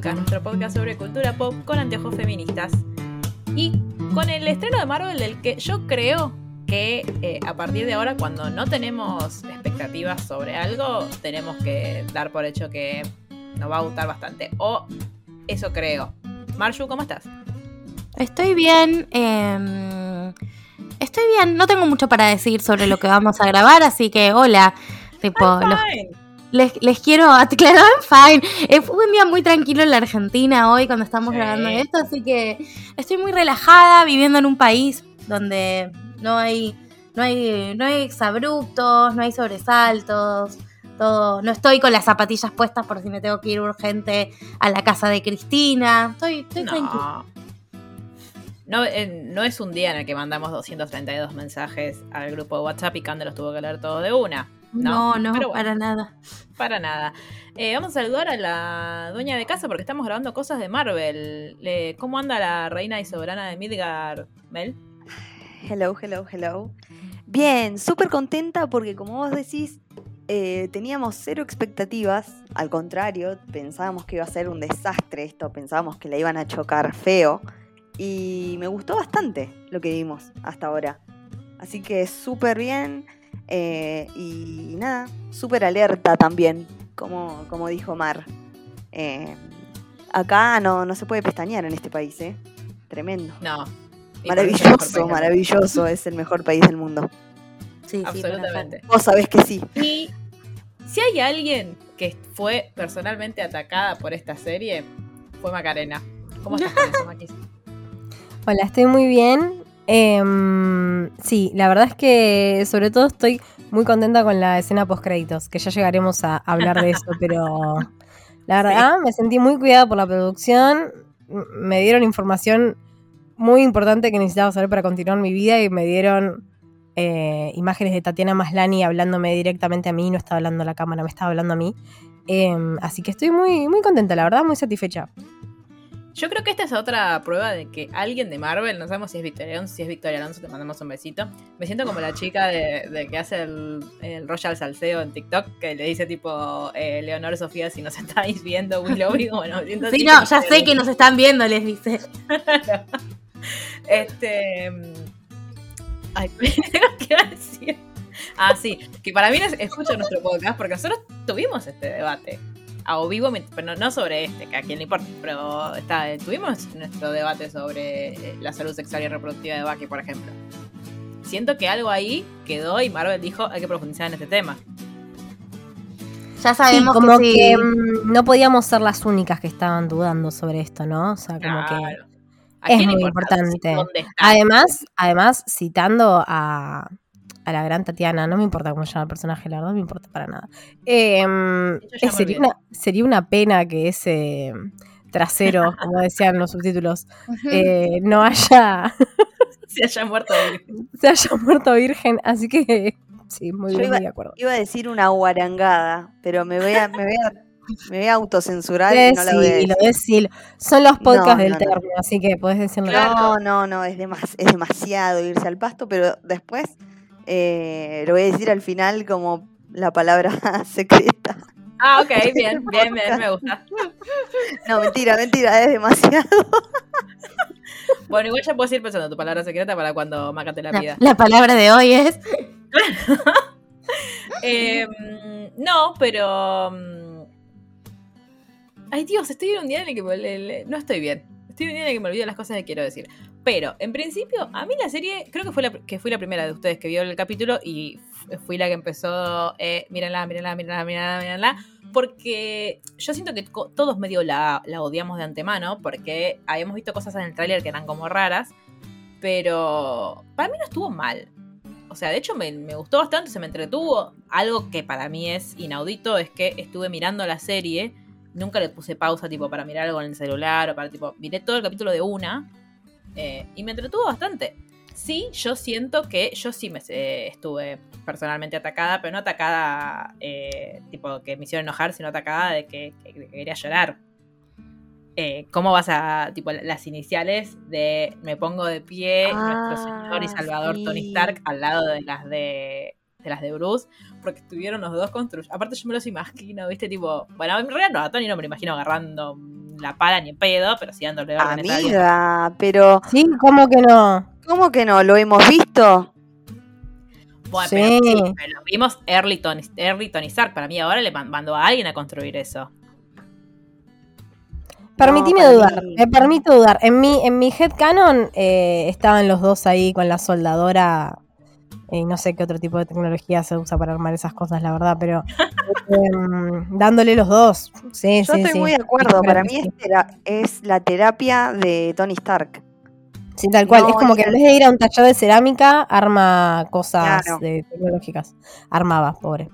Podcast, nuestro podcast sobre cultura pop con anteojos feministas. Y con el estreno de Marvel del que yo creo que eh, a partir de ahora cuando no tenemos expectativas sobre algo, tenemos que dar por hecho que nos va a gustar bastante. O eso creo. Marshu, ¿cómo estás? Estoy bien. eh, estoy bien. No tengo mucho para decir sobre lo que vamos a grabar, así que hola. Tipo, los-. Les, les quiero aclarar, fine. Eh, fue un día muy tranquilo en la Argentina hoy cuando estamos Sí. grabando esto, así que estoy muy relajada viviendo en un país donde no hay, no hay, no hay exabruptos, no hay sobresaltos. Todo, no estoy con las zapatillas puestas por si me tengo que ir urgente a la casa de Cristina. Estoy, estoy tranquila. No. No, eh, no es un día en el que mandamos 232 mensajes al grupo de WhatsApp y Cande los tuvo que leer todo de una. No, no, bueno. para nada. Para nada. Eh, vamos a saludar a la dueña de casa porque estamos grabando cosas de Marvel. Le- ¿Cómo anda la reina y soberana de Midgard, Mel? Hello, hello, hello. Bien, súper contenta porque como vos decís, eh, teníamos cero expectativas. Al contrario, pensábamos que iba a ser un desastre esto, pensábamos que la iban a chocar feo. Y me gustó bastante lo que vimos hasta ahora. Así que súper bien. Eh, y nada, súper alerta también, como, como dijo Mar. Eh, acá no, no se puede pestañear en este país, ¿eh? Tremendo. No. Maravilloso, maravilloso. Es el mejor país del mundo. Sí, sí, Absolutamente. Vos sabés que sí. Y si hay alguien que fue personalmente atacada por esta serie, fue Macarena. ¿Cómo estás con eso, Maquis? Hola, estoy muy bien. Em, sí, la verdad es que sobre todo estoy muy contenta con la escena post créditos, que ya llegaremos a hablar de eso, pero la verdad me sentí muy cuidada por la producción. Me dieron información muy importante que necesitaba saber para continuar mi vida y me dieron eh, imágenes de Tatiana Maslani hablándome directamente a mí, no estaba hablando a la cámara, me estaba hablando a mí. Em, así que estoy muy, muy contenta, la verdad, muy satisfecha. Yo creo que esta es otra prueba de que alguien de Marvel, no sabemos si es Victoria Alonso, si es Victoria Alonso, te mandamos un besito. Me siento como la chica de, de que hace el, el Royal Salseo en TikTok, que le dice tipo, eh, Leonor Sofía, si nos estáis viendo, Willow, bueno, me siento así Sí, no, ya sé que nos están viendo, les dice. Este. Ay, ¿qué iba a decir? Ah, sí, que para mí no es- escucha nuestro podcast porque nosotros tuvimos este debate. A o vivo, pero no, sobre este, que a quien le importa, pero está, tuvimos nuestro debate sobre eh, la salud sexual y reproductiva de Bucky, por ejemplo. Siento que algo ahí quedó y Marvel dijo hay que profundizar en este tema. Ya Sí, sabemos como que, sí. que mm, no podíamos ser las únicas que estaban dudando sobre esto, ¿no? O sea, como que Claro. ¿A es muy importa importante. Además, además, citando a, a la gran Tatiana, no me importa cómo se llama el personaje, la verdad, no me importa para nada. Eh, me sería, una, sería una pena que ese trasero, como decían los subtítulos, eh, no haya, se haya muerto de se haya muerto virgen. Así que sí, muy Yo bien, iba- muy de acuerdo. Iba a decir una guarangada, pero me voy a, me voy a, me voy a autocensurar y no la voy a Decilo, decir. Son los podcasts No, del no, no. término, así que podés decirlo. No, no, no, es, demas- es demasiado irse al pasto, pero después eh, lo voy a decir al final como la palabra secreta. Ah, ok, bien, bien, bien, me gusta. No, mentira, mentira, es demasiado. Bueno, igual ya puedes ir pensando tu palabra secreta para cuando Maca te la pida. la palabra de hoy es. Eh, no, pero. mm, Ay, Dios, estoy en un día en el que no estoy bien. Estoy el que me olvido las cosas que quiero decir. Pero, en principio, a mí la serie, creo que fue que fui la primera de ustedes que vio el capítulo y fu- fui la que empezó, eh, mírenla, mírenla, mírenla, mírenla, mírenla, porque yo siento que todos medio la, la odiamos de antemano, porque habíamos visto cosas en el tráiler que eran como raras, pero para mí no estuvo mal. O sea, de hecho me, me gustó bastante, se me entretuvo. Algo que para mí es inaudito es que estuve mirando la serie, nunca le puse pausa tipo para mirar algo en el celular o para tipo, miré todo el capítulo de una eh, y me entretuvo bastante. Sí, yo siento que yo sí me eh, estuve personalmente atacada, pero no atacada eh, tipo que me hicieron enojar, sino atacada de que, que- que quería llorar. ¿Cómo vas a, tipo, las iniciales de me pongo de pie, nuestro Ah, señor y salvador Tony. Stark al lado de las de, de las de Bruce? Porque estuvieron los dos construyendo. Aparte, yo me los imagino, ¿viste? Tipo, bueno, en realidad no, a Tony no me lo imagino agarrando la pala ni en pedo, pero sí dándole órdenes a. Amiga, pero Sí, ¿cómo que no? ¿cómo que no? ¿Lo hemos visto? Bueno, Sí. pero, sí, pero lo vimos early Tony, early Tony Stark. Para mí ahora le man- mandó a alguien a construir eso. Permitime dudar, mí- me permito dudar. En mi, en mi headcanon eh, estaban los dos ahí con la soldadora y no sé qué otro tipo de tecnología se usa para armar esas cosas, la verdad, pero em, dándole los dos. Sí, Yo sí, estoy sí. muy de acuerdo. Sí, Para mí es, la terapia de Tony Stark. Sí, tal cual. No, es como que en vez de ir a un taller de cerámica, arma cosas Claro. de tecnológicas. Armaba, pobre.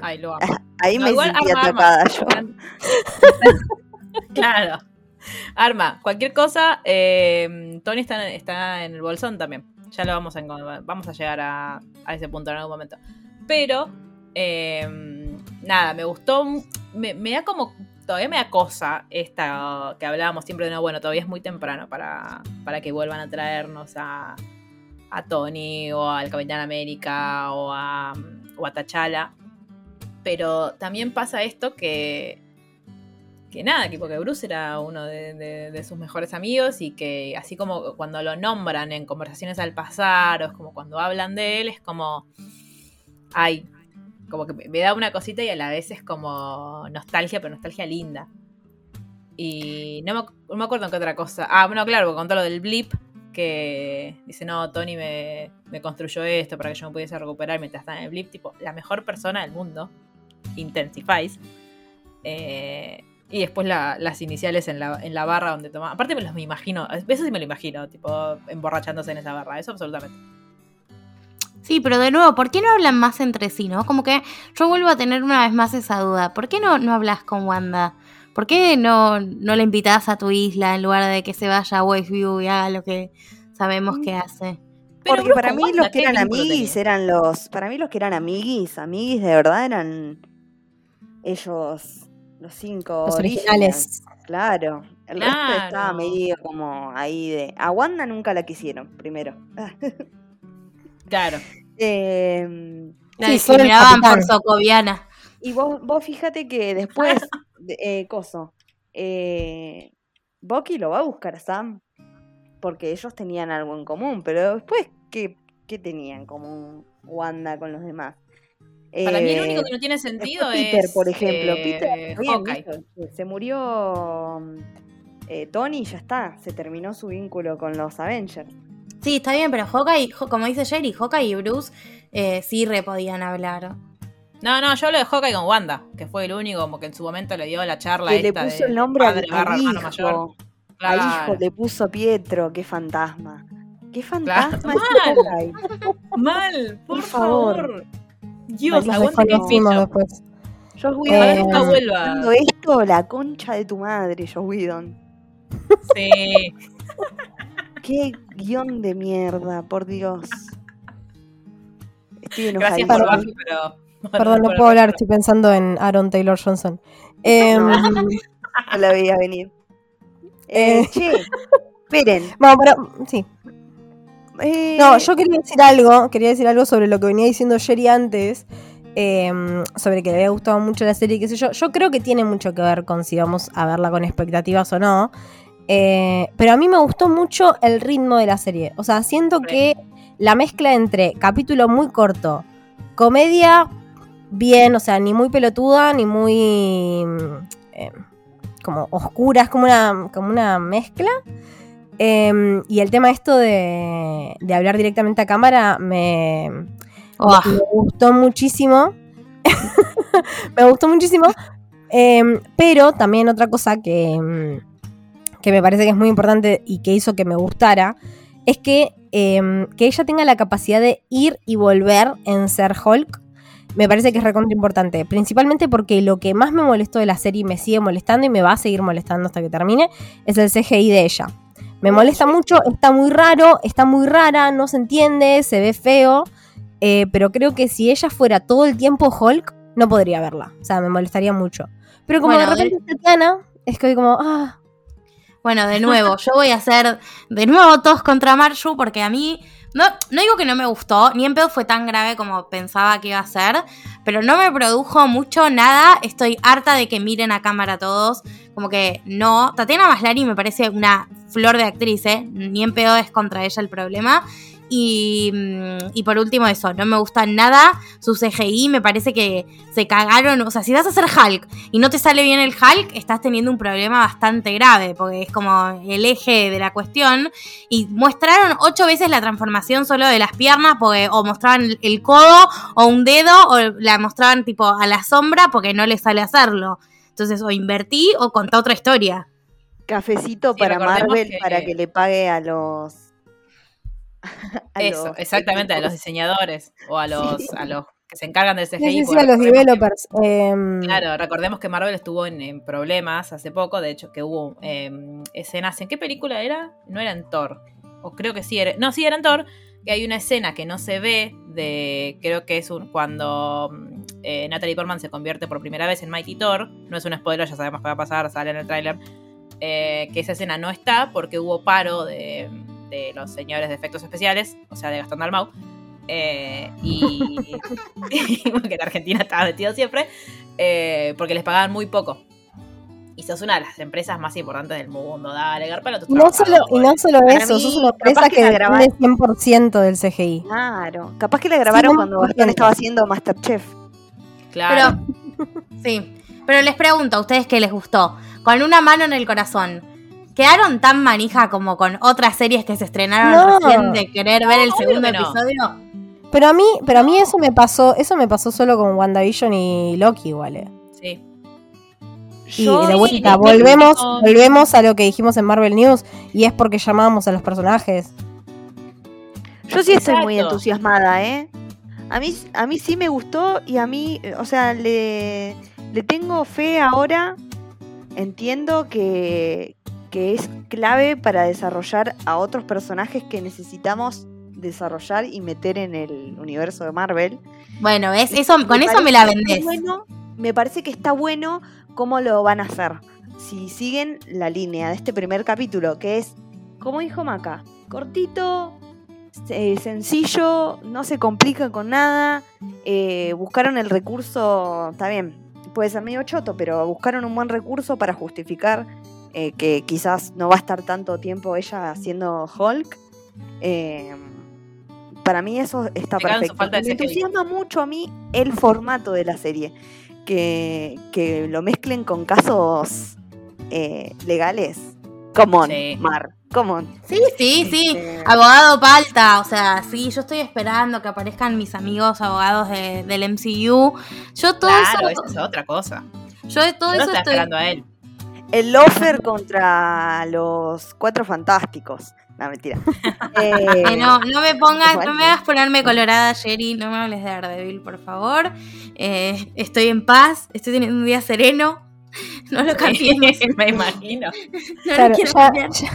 Ay, lo amo. Ahí No, me igual sentí arma, yo. claro. Arma, cualquier cosa, eh, Tony está está en el bolsón también. Ya lo vamos a, vamos a llegar a, a ese punto en algún momento. Pero, eh, nada, me gustó. Me, me da como. Todavía me da cosa esta que hablábamos siempre de no, bueno, todavía es muy temprano para, para que vuelvan a traernos a, a Tony o al Capitán América o a, o a T'Challa. Pero también pasa esto que, que nada, que porque Bruce era uno de, sus mejores amigos y que así como cuando lo nombran en conversaciones al pasar o es como cuando hablan de él, es como, ay, como que me- da una cosita y a la vez es como nostalgia, pero nostalgia linda. Y no me, no me acuerdo en qué otra cosa. Ah, bueno, claro, contó lo del blip, que dice, no, Tony me, me construyó esto para que yo me pudiese recuperar mientras estaba en el blip, tipo, la mejor persona del mundo, Intensifies. Eh, y después la- las iniciales en la, en la barra donde tomaba. Aparte me los me imagino, eso sí me lo imagino, tipo, emborrachándose en esa barra, eso absolutamente. Sí, pero de nuevo, ¿por qué no hablan más entre sí, no? Como que yo vuelvo a tener una vez más esa duda. ¿Por qué no, no hablas con Wanda? ¿Por qué no, no la invitas a tu isla en lugar de que se vaya a Westview y haga lo que sabemos que hace? Pero Porque para mí Wanda, los que ¿qué eran amiguis tenía? eran los. Para mí los que eran amiguis, amiguis de verdad eran ellos, los cinco. Los originales. Claro. El resto estaba medio como ahí de. A Wanda nunca la quisieron, primero. Claro. Em, La Sí, discriminaban por socoviana. y vos, vos fíjate que después, de- eh, Coso, eh, Bucky lo va a buscar a Sam, porque ellos tenían algo en común, pero después, ¿qué, qué tenían en común Wanda con los demás? Para mí lo Eh, único que no tiene sentido después Peter, es. por ejemplo, eh, Peter, bien, Hawkeye. listo, se murió mm, eh, Tony y ya está, se terminó su vínculo con los Avengers. Sí, está bien, pero Hawkeye, como dice Jerry, Hawkeye y Bruce eh, sí re podían hablar. No, no, yo hablo de Hawkeye con Wanda, que fue el único como que en su momento le dio la charla Que le esta puso de el nombre al, padre al hijo. mayor. Al Claro. hijo le puso Pietro, qué fantasma. Qué fantasma Mal. es Hawkeye. Mal, por, Por favor. favor. Dios, aguante desconocimos después. Joss Ojalá Eh, nunca vuelva. haciendo esto, la concha de tu madre, Joss Whedon. Sí. Qué guion de mierda, por Dios. Estoy Gracias enojadísima. por Buffy, pero. Perdón, no puedo hablar, estoy pensando en Aaron Taylor Johnson. Em, No la veía venir. Eh, Eh. che, esperen. bueno, pero sí. Eh, No, yo quería decir algo, quería decir algo sobre lo que venía diciendo Jerry antes, em, sobre que le había gustado mucho la serie, qué sé yo. Yo creo que tiene mucho que ver con si vamos a verla con expectativas o no. Eh, pero a mí me gustó mucho el ritmo de la serie. O sea, siento que la mezcla entre capítulo muy corto, comedia bien, o sea, ni muy pelotuda, ni muy eh, como oscura, es como una, como una mezcla. Em, y el tema esto de, de hablar directamente a cámara me, Oh, me gustó muchísimo. me gustó muchísimo. Em, pero también otra cosa que, em, que me parece que es muy importante y que hizo que me gustara es que, em, que ella tenga la capacidad de ir y volver en ser Hulk. Me parece que es recontra importante. Principalmente porque lo que más me molestó de la serie y me sigue molestando y me va a seguir molestando hasta que termine es el CGI de ella. Me molesta mucho, está muy raro, está muy rara, no se entiende, se ve feo. eh, pero creo que si ella fuera todo el tiempo Hulk, no podría verla. O sea, me molestaría mucho. Pero como Bueno, de repente es Tatiana, es que como, ah, Bueno, de nuevo, yo voy a hacer de nuevo todos contra Marshu porque a mí, no, no digo que no me gustó, ni en pedo fue tan grave como pensaba que iba a ser, pero no me produjo mucho nada, estoy harta de que miren a cámara todos, como que no. Tatiana Maslari me parece una flor de actriz, ¿eh? ni en pedo es contra ella el problema. Y, mm, y por último eso, no me gusta nada su CGI, me parece que se cagaron, o sea, si vas a hacer Hulk y no te sale bien el Hulk, estás teniendo un problema bastante grave, porque es como el eje de la cuestión. Y mostraron ocho veces la transformación solo de las piernas, porque o mostraban el- codo o un dedo, o la mostraban tipo a la sombra porque no le sale hacerlo. Entonces, o invertí o contá otra historia. Cafecito Sí, para Marvel que- para que le pague a los. a Eso, los exactamente, a los diseñadores o a los, Sí. a los que se encargan del CGI. sí, sí, a los que- developers. em, Claro, recordemos que Marvel estuvo en, en problemas hace poco, de hecho que hubo eh, escenas, ¿en qué película era? No era en Thor, o creo que sí era, no, sí era en Thor, que hay una escena que no se ve de, creo que es un, cuando mm, eh, Natalie Portman se convierte por primera vez en Mighty Thor, no es un spoiler, ya sabemos qué va a pasar, sale en el tráiler, eh, que esa escena no está porque hubo paro de, de los señores de efectos especiales, o sea, de Gastón Dalmau, eh, y porque en Argentina estaba metido siempre, eh, porque les pagaban muy poco. Y sos una de las empresas más importantes del mundo. Dale, garpalo no solo, y no solo eso, mí, sos una empresa que que grabaron. 100% del CGI. Claro. Capaz que la grabaron Sí, cuando Gastón estaba haciendo Masterchef. Claro. Pero, sí. Pero les pregunto a ustedes qué les gustó. Con una mano en el corazón. ¿Quedaron tan manija como con otras series que se estrenaron No. recién de querer ver el segundo no. episodio? Pero a mí, pero a mí eso me pasó, eso me pasó solo con WandaVision y Loki, igual. eh. Sí. Y Yo de sí, vuelta, volvemos, no. volvemos a lo que dijimos en Marvel News, y es porque llamamos a los personajes. Yo sí estoy muy entusiasmada, ¿eh? A mí, a mí sí me gustó y a mí, o sea, le, le tengo fe ahora. Entiendo que, que es clave para desarrollar a otros personajes que necesitamos desarrollar y meter en el universo de Marvel. Bueno, ¿ves? Eso, con eso me la vendés. bueno- me parece que está bueno cómo lo van a hacer. Si siguen la línea de este primer capítulo, que es, como dijo Maca, cortito, eh, sencillo, no se complica con nada. eh, buscaron el recurso, está bien, puede ser medio choto, pero buscaron un buen recurso para justificar eh, que quizás no va a estar tanto tiempo ella haciendo Hulk. Eh, para mí eso está perfecto. Me entusiasma mucho a mí el formato de la serie. Que, que lo mezclen con casos eh, legales. Come on, Sí. Mar. Come on. Sí, sí, sí. Este, Abogado Palta, o sea, sí, yo estoy esperando que aparezcan mis amigos abogados de- del MCU. Yo todo Claro, eso, esa es otra cosa. yo de todo Yo eso estoy, esperando a él. El offer contra los cuatro fantásticos. No, mentira. Eh, no, no me pongas, no me hagas ponerme colorada, Jerry, no me hables de Daredevil, por favor. Eh, estoy en paz, estoy teniendo un día sereno. No lo cambiemos. Me imagino. No Claro, lo quiero ya, cambiar. ya,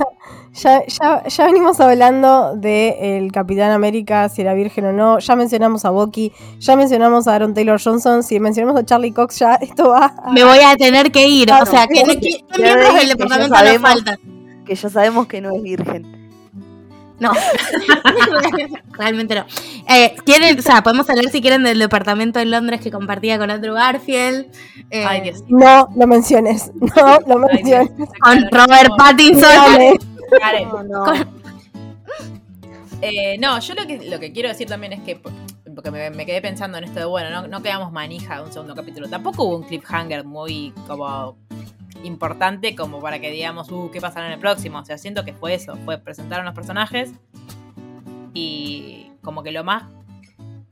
ya, ya- ya venimos hablando de el Capitán América, si era virgen o no. Ya mencionamos a Bucky, ya mencionamos a Aaron Taylor Johnson. Si mencionamos a Charlie Cox, ya esto va. a- Me voy a tener que ir. Claro, o sea, ¿qué, sí, qué- sí. qué miembros del Que ya departamento sabemos. faltan? que ya sabemos que no es virgen. No, realmente no. Eh, ¿quieren, o sea, podemos hablar si quieren del departamento en Londres que compartía con Andrew Garfield. eh, Ay, Dios. No lo menciones, no lo Ay, Dios. menciones. Con Robert Pattinson. Dale. Karen. No, no. Con- Eh, no, yo lo que, lo que quiero decir también es que, porque me, me quedé pensando en esto de, bueno, no, no quedamos manija de un segundo capítulo. Tampoco hubo un cliffhanger muy como importante como para que digamos, uh, ¿qué pasará en el próximo? O sea, siento que fue eso, fue presentar a los personajes y como que lo más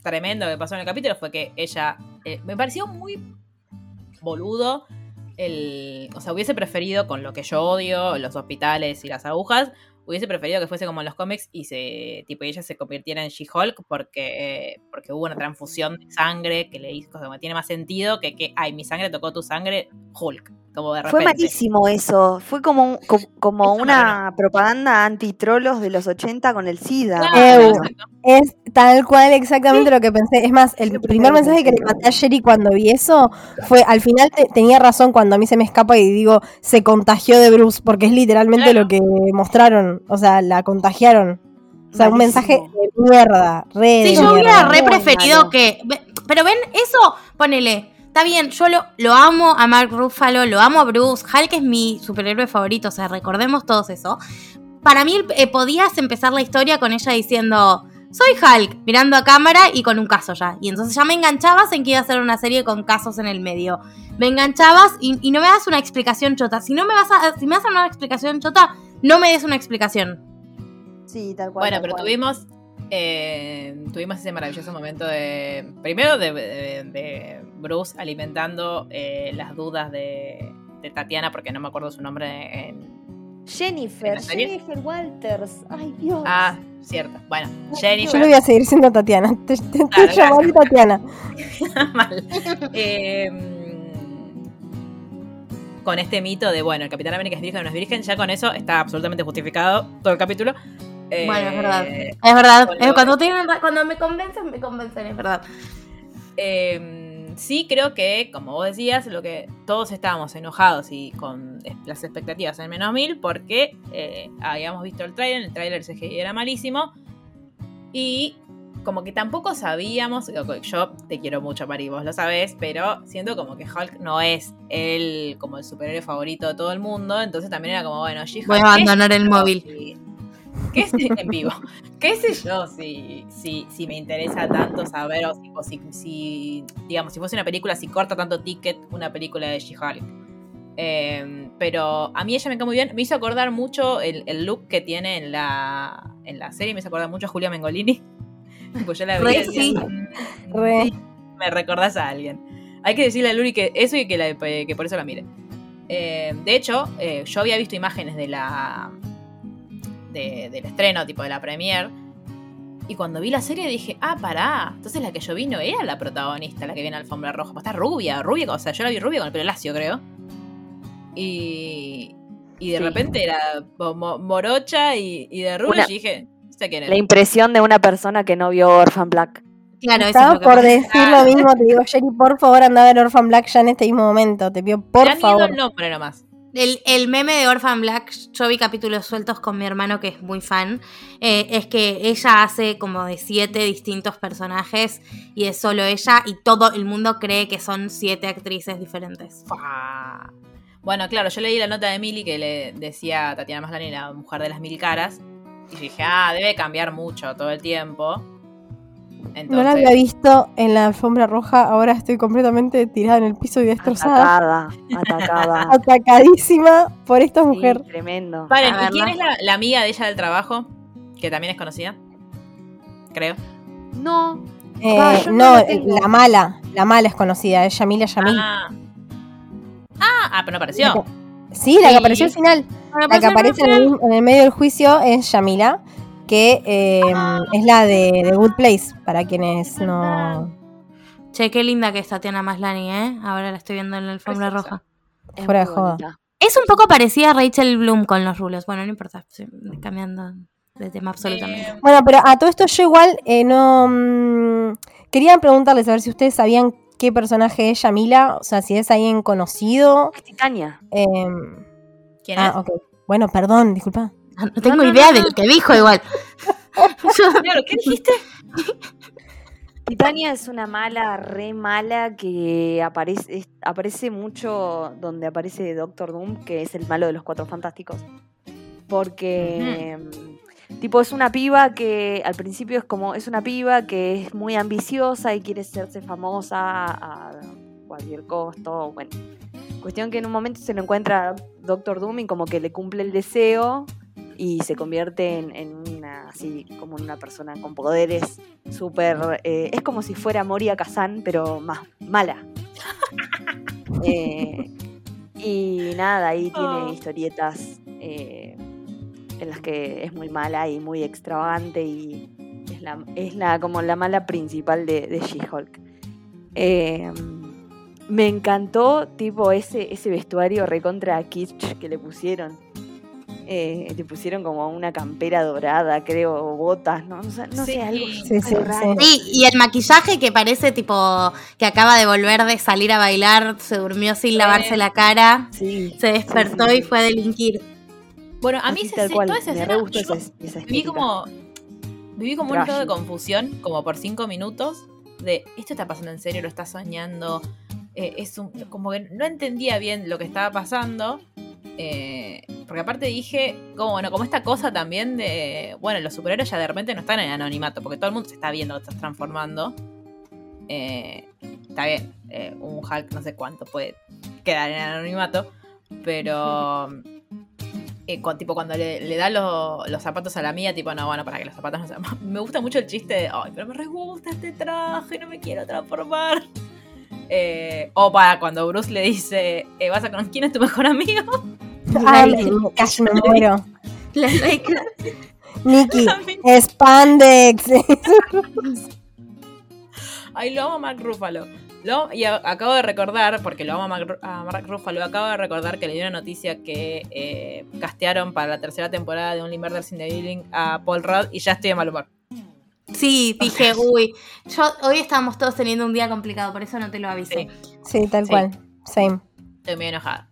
tremendo que pasó en el capítulo fue que ella eh, me pareció muy boludo. El, o sea, hubiese preferido, con lo que yo odio, los hospitales y las agujas, hubiese preferido que fuese como en los cómics y se tipo ella se convirtiera en She-Hulk porque, porque hubo una transfusión de sangre que le hizo como tiene más sentido que que ay mi sangre tocó tu sangre Hulk como de repente Fue malísimo eso. Fue como, un- como una propaganda antitrolos de los 80 con el SIDA. Claro. Es tal cual exactamente lo que pensé. Es más, el primer mensaje que le mandé a Sherry cuando vi eso fue, al final te- tenía razón cuando a mí se me escapa y digo, se contagió de Bruce, porque es literalmente Claro. lo que mostraron. O sea, la contagiaron. O sea, un mensaje de mierda, re Sí, de yo hubiera re preferido malo. que. Pero ven, eso, ponele. Está bien, yo lo, lo amo a Mark Ruffalo, lo amo a Bruce. Hulk es mi superhéroe favorito, o sea, recordemos todos eso. Para mí, eh, podías empezar la historia con ella diciendo: Soy Hulk, mirando a cámara y con un caso ya. Y entonces ya me enganchabas en que iba a ser una serie con casos en el medio. Me enganchabas y, y no me das una explicación chota. Si no me vas a, si me vas a dar una explicación chota, no me des una explicación. Sí, tal cual. Bueno, tal pero cual. tuvimos eh, tuvimos ese maravilloso momento de primero de, de- de Bruce alimentando eh, las dudas de, de Tatiana porque no me acuerdo su nombre en Jennifer. Jennifer Walters. Ay, Dios. ah cierto bueno Yo Jennifer le voy a seguir siendo Tatiana. Te, te, te Claro, llamaré Tatiana. mal. Eh, con este mito de, bueno, el Capitán América es virgen o no es virgen, ya con eso está absolutamente justificado todo el capítulo. Eh, Bueno, es verdad. Es verdad. Eh, cuando, tienen cuando me convencen, me convencen, es verdad. eh, sí, creo que, como vos decías, lo que todos estábamos enojados y con las expectativas en menos mil porque eh, habíamos visto el tráiler, el tráiler CGI era malísimo y como que tampoco sabíamos, yo te quiero mucho Mari, vos lo sabés, pero siento como que Hulk no es el como el superhéroe favorito de todo el mundo, entonces también era como, bueno, She-Hulk, Voy a ¿qué abandonar el móvil. ¿Qué sé, en vivo? ¿Qué sé yo si, si, si me interesa tanto saber o, si, o si, si, digamos, si fuese una película, si corta tanto ticket una película de She-Hulk? Eh, pero a mí ella me cae muy bien. Me hizo acordar mucho el, el look que tiene en la, en la serie. Me hizo acordar mucho a Julia Mengolini. Pues yo la Re sí. "Mm, Re. sí, me recordás a alguien. Hay que decirle a Luri que eso y que, la- que por eso la mire. Eh, de hecho, eh, yo había visto imágenes de la de- del estreno, tipo de la premiere. Y cuando vi la serie dije, ah, pará. Entonces la que yo vi no era la protagonista, la que viene alfombra roja. Pues está rubia, rubia, o sea, yo la vi rubia con el pelo lacio, creo. Y, y de Sí. repente era mo- morocha y, y de rubia. Una- Y dije, no sé quién La era. impresión de una persona que no vio Orphan Black. Claro, eso es Estaba lo que por decir Ah. lo mismo, te digo, Sherry, por favor, anda a ver Orphan Black ya en este mismo momento. Te pido, por Me han ido favor. el nombre nomás. El, el meme de Orphan Black, yo vi capítulos sueltos con mi hermano que es muy fan, eh, es que ella hace como de siete distintos personajes y es solo ella y todo el mundo cree que son siete actrices diferentes. Bueno, claro, yo leí la nota de Mili que le decía Tatiana Maslany, la mujer de las mil caras. Y dije, ah, debe cambiar mucho todo el tiempo. Entonces, No la había visto en la alfombra roja, ahora estoy completamente tirada en el piso y destrozada. Atacada, atacada. Atacadísima por esta Sí, mujer. tremendo. Paren, ¿y quién es la, la amiga de ella del trabajo? Que también es conocida. Creo. No, Eh, Ah, no no, la mala, la mala es conocida, es Yamila Yamil. Ah. ah, ah, pero no apareció. Sí, la Sí. que apareció al final. La que aparece en el, mismo- en el medio del juicio es Yamila, que eh, es la de, de Good Place, para quienes no... Che, qué linda que es Tatiana Maslany, ¿eh? Ahora la estoy viendo en la alfombra roja. es Fuera de joda. bonita. Es un poco parecida a Rachel Bloom con los rulos. Bueno, no importa, sí, cambiando de tema absolutamente. Eh, Bueno, pero a todo esto yo igual eh, no... mm, quería preguntarles a ver si ustedes sabían qué personaje es Yamila, o sea, si es alguien conocido. Es Titania. em, ¿Quién es? ah, ok. Bueno, perdón, disculpa. No tengo no, idea no, de lo que dijo igual. Yo- Claro, ¿qué dijiste? Titania es una mala, re mala que aparece, es- aparece mucho donde aparece Doctor Doom, que es el malo de los cuatro fantásticos. Porque, mm, tipo, es una piba que al principio es como, es una piba que es muy ambiciosa y quiere hacerse famosa a cualquier costo. Bueno, cuestión que en un momento se lo encuentra Doctor Doom y como que le cumple el deseo y se convierte en, en una así como una persona con poderes súper... eh, es como si fuera Moria Kazan, pero más mala. Eh, y nada, ahí tiene Oh. historietas eh, en las que es muy mala y muy extravagante y es la, es la como la mala principal de, de She-Hulk. Eh, me encantó tipo ese, ese vestuario recontra kitsch que le pusieron. Eh, le pusieron como una campera dorada, creo, o botas, no, no sé, no sé, Sí. algo Sí, sí, raro. Sí, y el maquillaje que parece tipo que acaba de volver de salir a bailar, se durmió sin Sí. lavarse la cara, Sí, se despertó sí, y fue a delinquir. Bueno, a mí cual, toda esa me escena, re gustó yo esa, esa viví como viví como un estado de confusión como por cinco minutos de esto está pasando en serio lo está soñando Eh, es un, como que no entendía bien lo que estaba pasando eh, porque aparte dije como bueno como esta cosa también de bueno los superhéroes ya de repente no están en anonimato porque todo el mundo se está viendo que estás transformando Eh, está bien eh, un Hulk no sé cuánto puede quedar en anonimato pero eh, tipo cuando le, le da lo- los zapatos a la mía, tipo, no, bueno, para que los zapatos no sean. Me gusta mucho el chiste de, ay, pero me re gusta este traje, no me quiero transformar. Eh, o para cuando Bruce le dice, eh, ¿vas a con quién es tu mejor amigo? Ay, me- casi me muero. La Nikki, Spandex. Ay, lo amo a Mark Ruffalo. Lo- y a- acabo de recordar, porque lo amo a Mark, Ru- a Mark Ruffalo, acabo de recordar que le dio una noticia que eh, castearon para la tercera temporada de Only Murders in the Building a Paul Rudd y ya estoy de mal humor. Sí, dije, uy, yo hoy estábamos todos teniendo un día complicado, por eso no te lo avisé. Sí. Sí, tal Sí. cual. Same. Estoy muy enojada.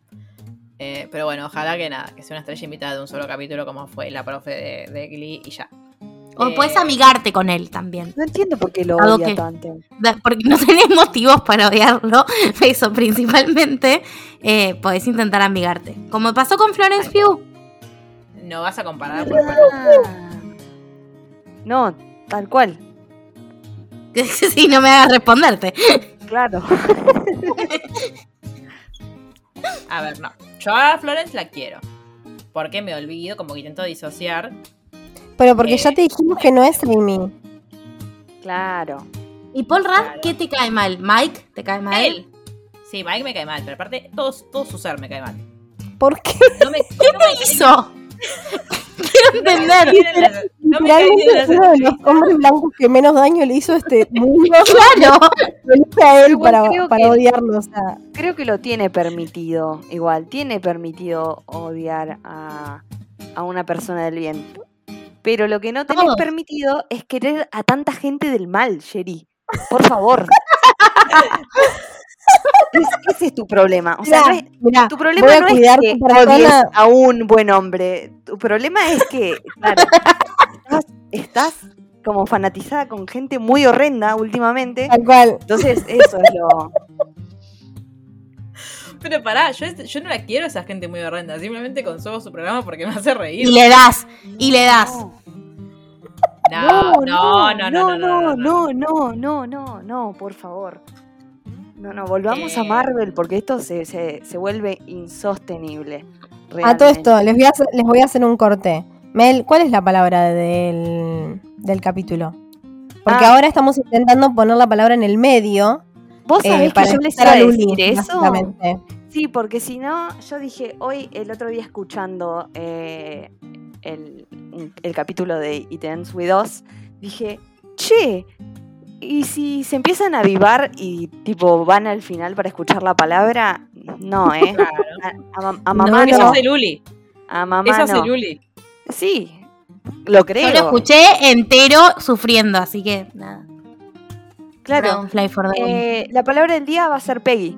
Eh, pero bueno, ojalá que nada, que sea una estrella invitada de un solo capítulo como fue la profe de, de Glee y ya. O Eh, puedes amigarte con él también. No entiendo por qué lo odia que- tanto. Porque no tenés motivos para odiarlo, eso principalmente, eh, podés intentar amigarte. Como pasó con Florence Pugh. No vas a comparar por Ah. No, tal cual, si no me hagas responderte. claro. A ver, no. Yo a Florence la quiero. Porque me olvido, como que intento disociar. Pero porque Eh, ya te dijimos que no es Amy. Claro. ¿Y Paul Rudd Claro. qué te cae mal? ¿Mike te cae mal? Él. Sí, Mike me cae mal, pero aparte todo, todo su ser me cae mal. ¿Por qué? No me, no me hizo? Quiero entender. No me uno de los hombres blancos que menos daño le hizo a este mundo. Claro. Lo a él Igual para, para odiarlo. O sea, Creo que lo tiene permitido, igual, tiene permitido odiar a, a una persona del bien. Pero lo que no tenés Todos. permitido es querer a tanta gente del mal, Sherry. Por favor. Es- ese es tu problema. O sea, mirá, no es- mirá, tu problema no es cuidar que a un buen hombre. Tu problema es que, claro, estás, estás como fanatizada con gente muy horrenda últimamente. Tal cual. Entonces, eso es lo. Pero pará, yo no la quiero a esa gente muy horrenda. Simplemente consumo su programa porque me hace reír. Y le das, y le das. No, no, no, no, no, no, no, no, no, no, no, no, por favor. No, no, volvamos a Eh. Marvel porque esto se, se, se vuelve insostenible. A todo esto, les voy, a hacer, les voy a hacer un corte. Mel, ¿cuál es la palabra del, del capítulo? Porque Ah. ahora estamos intentando poner la palabra en el medio. ¿Vos eh, sabés que yo les iba a decir eso? básicamente. Sí, porque si no, yo dije hoy, el otro día escuchando eh, el, el capítulo de It Ends With Us, dije, che, ¿y si se empiezan a avivar y tipo van al final para escuchar la palabra? No, ¿eh? Claro. A, a mam- a mamá No, Eso hace Luli. A mamá Eso hace no. Luli. Sí, lo creo. Yo lo escuché entero sufriendo, así que nada. Claro. Fly for the Win. Eh, la palabra del día va a ser Peggy.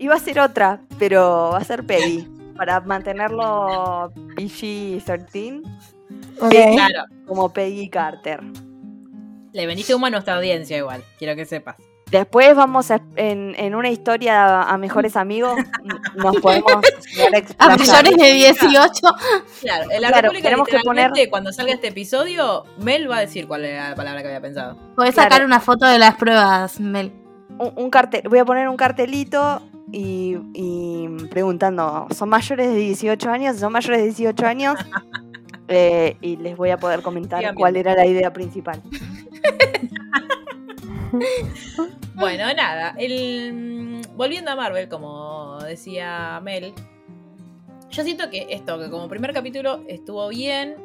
Iba a ser otra, pero va a ser Peggy. Para mantenerlo PG-13 Ok. Claro. como Peggy Carter. Le vendiste humo a nuestra audiencia igual. Quiero que sepas. Después vamos a, en, en una historia a mejores amigos. Nos podemos a mayores de 18. Claro, en la Claro, República tenemos que poner- cuando salga este episodio, Mel va a decir cuál era la palabra que había pensado. Podés Claro. sacar una foto de las pruebas, Mel. un, un cartel, voy a poner un cartelito y, y preguntando, ¿son mayores de 18 años? Si son mayores de 18 años, eh, y les voy a poder comentar cuál era la idea principal. Bueno, nada. El, mm, volviendo a Marvel, como decía Mel, yo siento que esto, que como primer capítulo estuvo bien.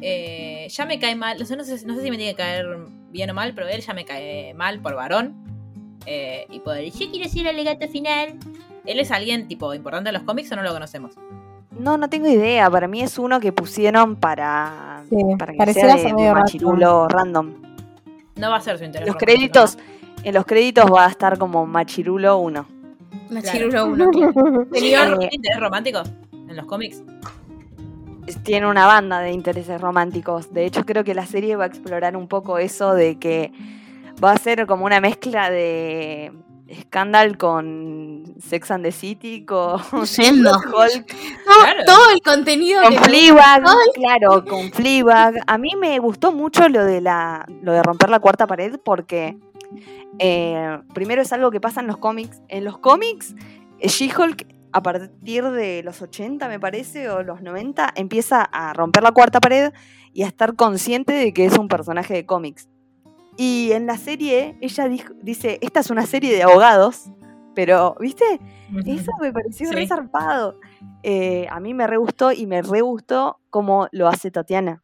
eh, ya me cae mal. O sea, no sé, no sé si me tiene que caer bien o mal, pero él ya me cae mal por varón. Eh, y por yo quiero decir el legato final. ¿Él es alguien tipo importante en los cómics o no lo conocemos? No, no tengo idea. Para mí es uno que pusieron para, Sí, para que sea de ser medio machirulo random. No va a ser su interés. Los romántico, créditos, en los créditos va a estar como machirulo 1. Machirulo 1. ¿no? Señor, ¿Tiene interés romántico en los cómics? Tiene una banda de intereses románticos. De hecho, creo que la serie va a explorar un poco eso de que va a ser como una mezcla de Scandal con Sex and the City, con Yendo. Hulk, Claro. todo el contenido con Fleabag, claro, con Fleabag. A mí me gustó mucho lo de la lo de romper la cuarta pared porque eh, primero es algo que pasa en los cómics. En los cómics, eh, She-Hulk a partir de los 80, me parece, o los 90, empieza a romper la cuarta pared y a estar consciente de que es un personaje de cómics. Y en la serie, ella dijo- dice, esta es una serie de abogados, pero, ¿viste? Eso me pareció Sí. re zarpado. Eh, a mí me re gustó y me re gustó cómo lo hace Tatiana.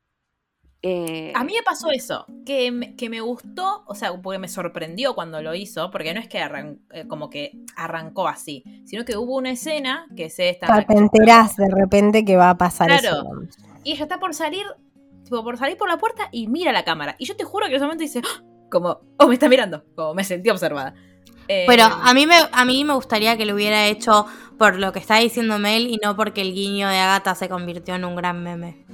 Eh, A mí me pasó eso, que me, que me gustó, o sea, porque me sorprendió cuando lo hizo, porque no es que arran- eh, como que arrancó así, sino que hubo una escena que es esta. Te enterás de repente que va a pasar Claro. eso. Y ella está por salir, tipo, por salir por la puerta y mira la cámara. Y yo te juro que en ese momento dice, ¡Ah! como, oh, me está mirando, como me sentí observada. Eh, Pero a mí, me, a mí me gustaría que lo hubiera hecho por lo que está diciendo Mel y no porque el guiño de Agatha se convirtió en un gran meme.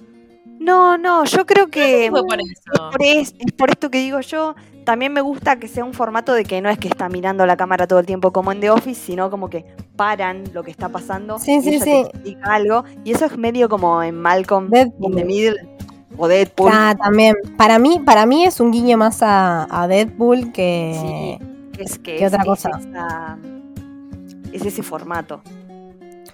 no, no, yo creo que fue por eso. por es, es por esto que digo yo. También me gusta que sea un formato de que no es que está mirando la cámara todo el tiempo como en The Office, sino como que paran lo que está pasando Sí, y sí, ella sí. te explica algo. Y eso es medio como en Malcolm Deadpool. in the Middle o Deadpool. Ah, también. Para mí, para mí es un guiño más a, a Deadpool que. es que ¿Qué es, otra es cosa? esa- es ese formato.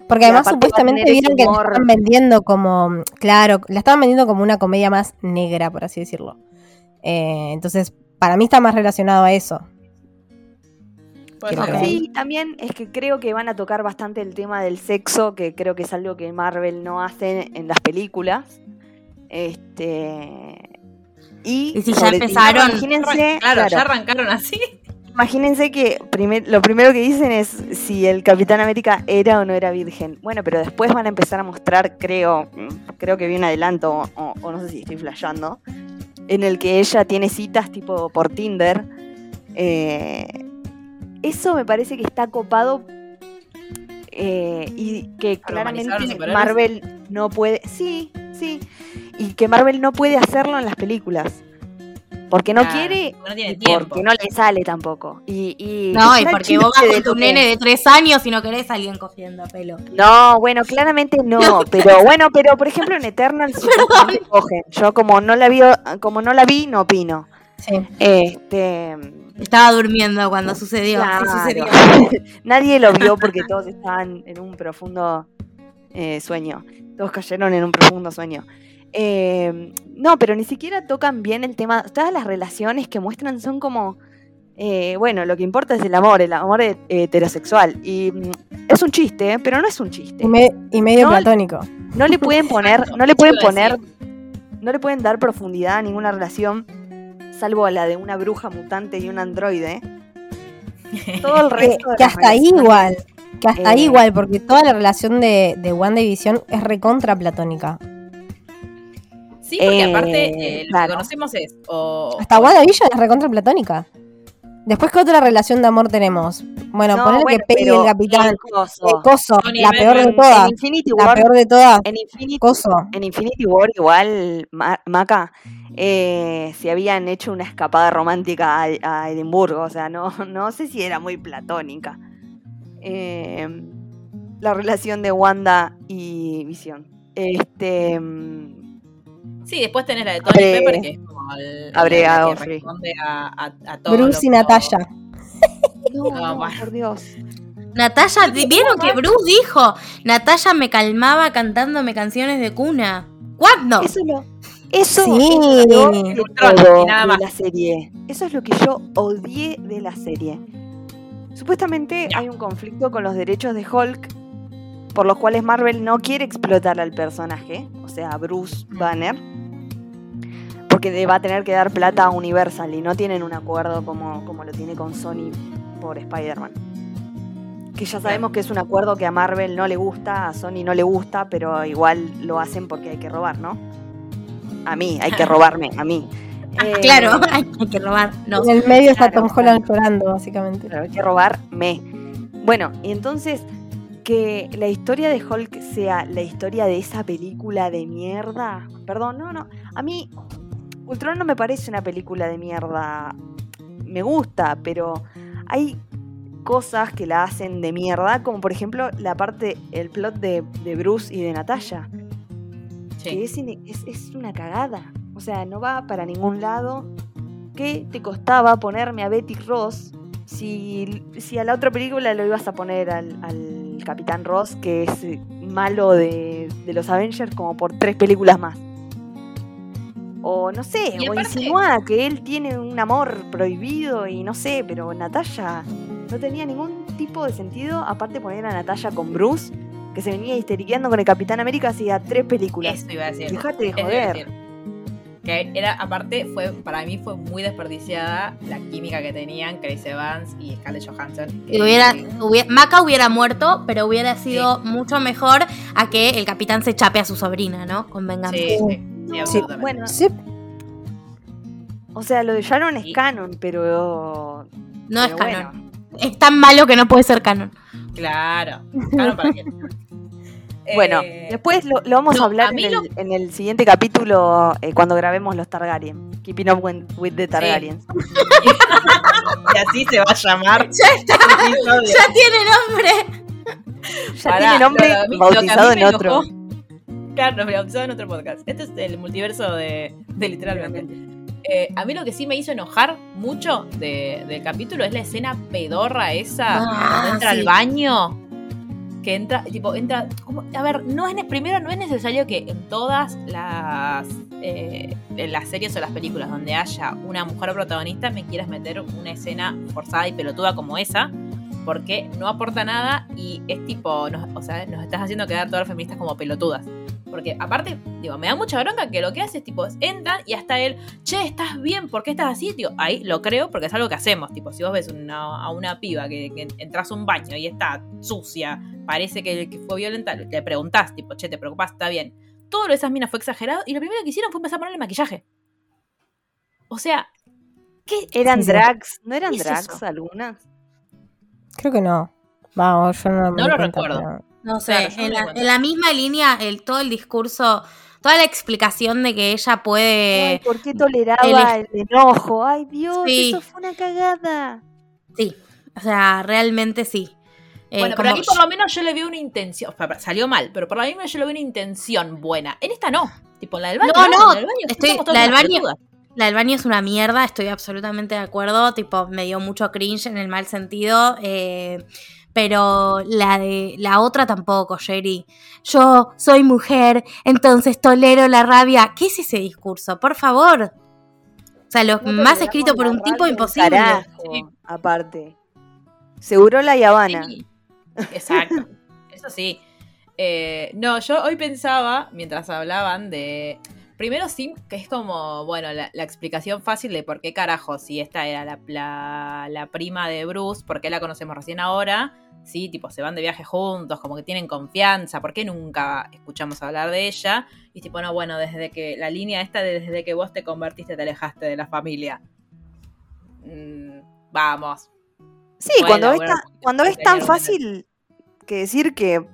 Porque además supuestamente vieron que la estaban vendiendo como. Claro, la estaban vendiendo como una comedia más negra, por así decirlo. Eh, entonces, para mí está más relacionado a eso. Sí, también es que creo que van a tocar bastante el tema del sexo, que creo que es algo que Marvel no hace en las películas. Este. Y, Y si ya empezaron- imagínense, Claro, ya arrancaron así. imagínense que primer- lo primero que dicen es si el Capitán América era o no era virgen. Bueno, pero después van a empezar a mostrar, creo, mm, creo que vi un adelanto, o, o no sé si estoy flasheando, en el que ella tiene citas tipo por Tinder. Eh, eso me parece que está copado eh, y que claramente. Marvel no puede, sí, sí, y que Marvel no puede hacerlo en las películas. Porque no Claro, quiere porque no tiene y tiempo. porque no le sale tampoco. Y, y No, y porque vos vas de con tu nene de tres años y no querés a alguien cogiendo pelo. No, bueno, claramente no, pero bueno, pero por ejemplo en Eternal cogen. Yo como no la vi, como no la vi, no opino. Sí. Este, Estaba durmiendo cuando sucedió. sí claro. sucedió. Nadie lo vio porque todos estaban en un profundo eh, sueño. Todos cayeron en un profundo sueño. Eh, no, pero ni siquiera tocan bien el tema. Todas las relaciones que muestran son como. eh, bueno, lo que importa es el amor, el amor eh, heterosexual. Y mm, es un chiste, ¿eh? pero no es un chiste. Y, me- y medio No, platónico. No le pueden poner, no le pueden poner, no le pueden dar profundidad a ninguna relación, salvo a la de una bruja mutante y un androide. Todo el Que, resto que hasta ahí igual. Que hasta ahí eh, igual, porque toda la relación de, de Wanda y Visión es recontra platónica. Sí, porque Eh, aparte eh, lo claro. que conocemos es o, Hasta WandaVision es recontra platónica. Después, ¿qué otra relación de amor tenemos? Bueno, No, ponele bueno, que Peggy el capitán. el coso. eh, Coso, Tony la peor de todas. en Infinity La War, peor de todas. en Infinity, Coso. en Infinity War igual, Ma- Maca, eh, se habían hecho una escapada romántica a, a Edimburgo, o sea, no, no sé si era muy platónica. Eh, la relación de Wanda y Visión. Este, mm, Sí, después tenés la de Tony Abre- Pepper, que es como el, abre la a que responde a, a, a todo. Bruce y Natalia. no, No, no, por Dios. Natalia, ¿vieron que Bruce dijo? Natalia me calmaba cantándome canciones de cuna. ¿Cuándo? Eso es lo, eso Sí. es lo de Ultron, todo y nada de más. la serie. Eso es lo que yo odié de la serie. Supuestamente Ya. hay un conflicto con los derechos de Hulk, por los cuales Marvel no quiere explotar al personaje, o sea, a Bruce Banner, porque va a tener que dar plata a Universal y no tienen un acuerdo como, como lo tiene con Sony por Spider-Man. Que ya sabemos que es un acuerdo que a Marvel no le gusta, a Sony no le gusta, pero igual lo hacen porque hay que robar, ¿no? A mí, hay que robarme, a mí. Eh, Claro, hay que robar. No. En el medio está Tom Holland llorando, básicamente. Pero hay que robarme. Bueno, y entonces que la historia de Hulk sea la historia de esa película de mierda. Perdón, no, no. A mí, Ultron no me parece una película de mierda. Me gusta, pero hay cosas que la hacen de mierda, como por ejemplo la parte, el plot de, de Bruce y de Natalia. Que Sí. es, ine- es, es una cagada. O sea, no va para ningún lado. ¿Qué te costaba ponerme a Betty Ross si, si a la otra película lo ibas a poner al, al Capitán Ross, que es eh, malo de, de los Avengers, como por tres películas más? O no sé, o aparte- insinúa que él tiene un amor prohibido y no sé, pero Natalia no tenía ningún tipo de sentido, aparte de poner a Natalia con Bruce, que se venía histeriqueando con el Capitán América hacía tres películas. Eso iba a decir. Dejate de joder. Que era, aparte, fue, para mí fue muy desperdiciada la química que tenían Chris Evans y Scarlett Johansson. Y hubiera, hubiera- Maca hubiera muerto, pero hubiera sido mucho mejor a que el capitán se chape a su sobrina, ¿no? Con venganza. Sí, sí, sí, absolutamente. Bueno, Sí, o sea, lo de Sharon es Sí. canon, pero. No es canon. bueno. Es tan malo que no puede ser canon. Claro. Claro, ¿para qué? Bueno, Eh, después lo, lo vamos no, a hablar a en, lo- el, en el siguiente capítulo eh, cuando grabemos los Targaryen. Keeping up with, with the Targaryens. y así se va a llamar. Ya está, ya tiene nombre. Ya Pará, tiene nombre lo- bautizado en me otro. enojó- Claro, bautizado en otro podcast. Este es el multiverso de, de literalmente. Eh, a mí lo que sí me hizo enojar mucho de- del capítulo es la escena pedorra esa Ah, cuando entra sí. al baño. Que entra, tipo, entra. como- a ver, no es primero no es necesario que en todas las eh, en las series o las películas donde haya una mujer protagonista me quieras meter una escena forzada y pelotuda como esa. Porque no aporta nada y es tipo, nos- o sea, nos estás haciendo quedar todas las feministas como pelotudas. Porque aparte, digo, me da mucha bronca que lo que hace es tipo, entran y hasta él, che, ¿estás bien? ¿Por qué estás así? Tío, ahí lo creo porque es algo que hacemos. Tipo, si vos ves una- a una piba que, que entras a un baño y está sucia, parece que, que fue violenta, le preguntás, tipo, che, ¿te preocupás? Está bien. Todo lo de esas minas fue exagerado y lo primero que hicieron fue empezar a ponerle maquillaje. O sea, ¿qué? ¿Eran drags? ¿No eran ¿Qué es drags algunas? creo que no. Vamos, yo no me No lo cuenta, recuerdo. pero- No sé, Claro, no en, la, en la misma línea, el, todo el discurso, toda la explicación de que ella Ay, puede. ¿Por qué toleraba el, enojo? Ay, Dios, Sí. eso fue una cagada. Sí, o sea, realmente sí. Eh, Bueno, pero aquí por lo menos yo le veo una intención. o sea, Salió mal, pero por lo menos yo le veo una intención buena. En esta no. Tipo, en la del baño. No, no, baño estoy- la del baño-. La del baño es una mierda, estoy absolutamente de acuerdo. Tipo, me dio mucho cringe en el mal sentido. eh, pero la de la otra tampoco, Sherry. Yo soy mujer, entonces tolero la rabia. ¿Qué es ese discurso? Por favor. O sea, lo No más escrito por un tipo imposible. carajo, Sí. Aparte. Seguro la Habana. Sí, Exacto. Eso sí. Eh, no, yo hoy pensaba, mientras hablaban de. Primero sí, que es como, bueno, la, la explicación fácil de por qué carajo, si esta era la, la, la prima de Bruce, por qué la conocemos recién ahora, sí, tipo, se van de viaje juntos, como que tienen confianza, por qué nunca escuchamos hablar de ella. Y tipo, no, bueno, desde que la línea esta, de desde que vos te convertiste, te alejaste de la familia. Mm, vamos. Sí, Bueno, cuando, bueno, es tan, cuando es tan fácil que decir que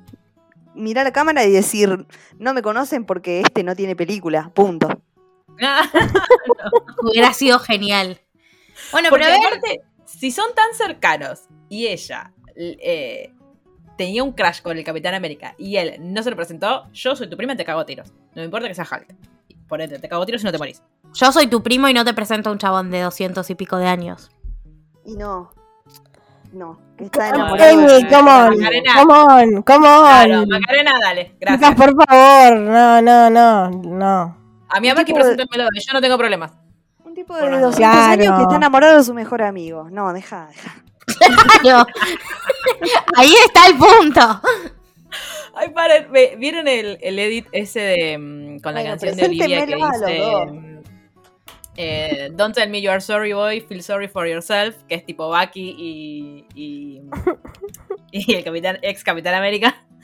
mirar la cámara y decir no me conocen porque este no tiene película, punto. Hubiera sido genial. Bueno, Porque pero a ver, aparte, si son tan cercanos y ella eh, tenía un crash con el Capitán América y él no se lo presentó, yo soy tu prima y te cago a tiros. No me importa que sea Hulk. Por ende, te cago a tiros y no te morís. yo soy tu primo y no te presento a un chabón de 200 y pico de años. Y no. No, que está Amy, come on, Macarena. come on, come Claro, on. Macarena, dale, Chicas, gracias. por favor, no, no, no, no. A Maki tipo de- preséntemelo, yo no tengo problemas. Un tipo de Bueno, 200 claro. años que está enamorado de su mejor amigo. No, deja, deja. Claro. Ahí está el punto. Ay, paren, ¿vieron el, el edit ese de mm, con la Bueno, canción de Olivia que preséntemelo a los dice dos. Eh, Don't tell me you are sorry boy, feel sorry for yourself, que es tipo Bucky y, y, y el capitán, ex Capitán América.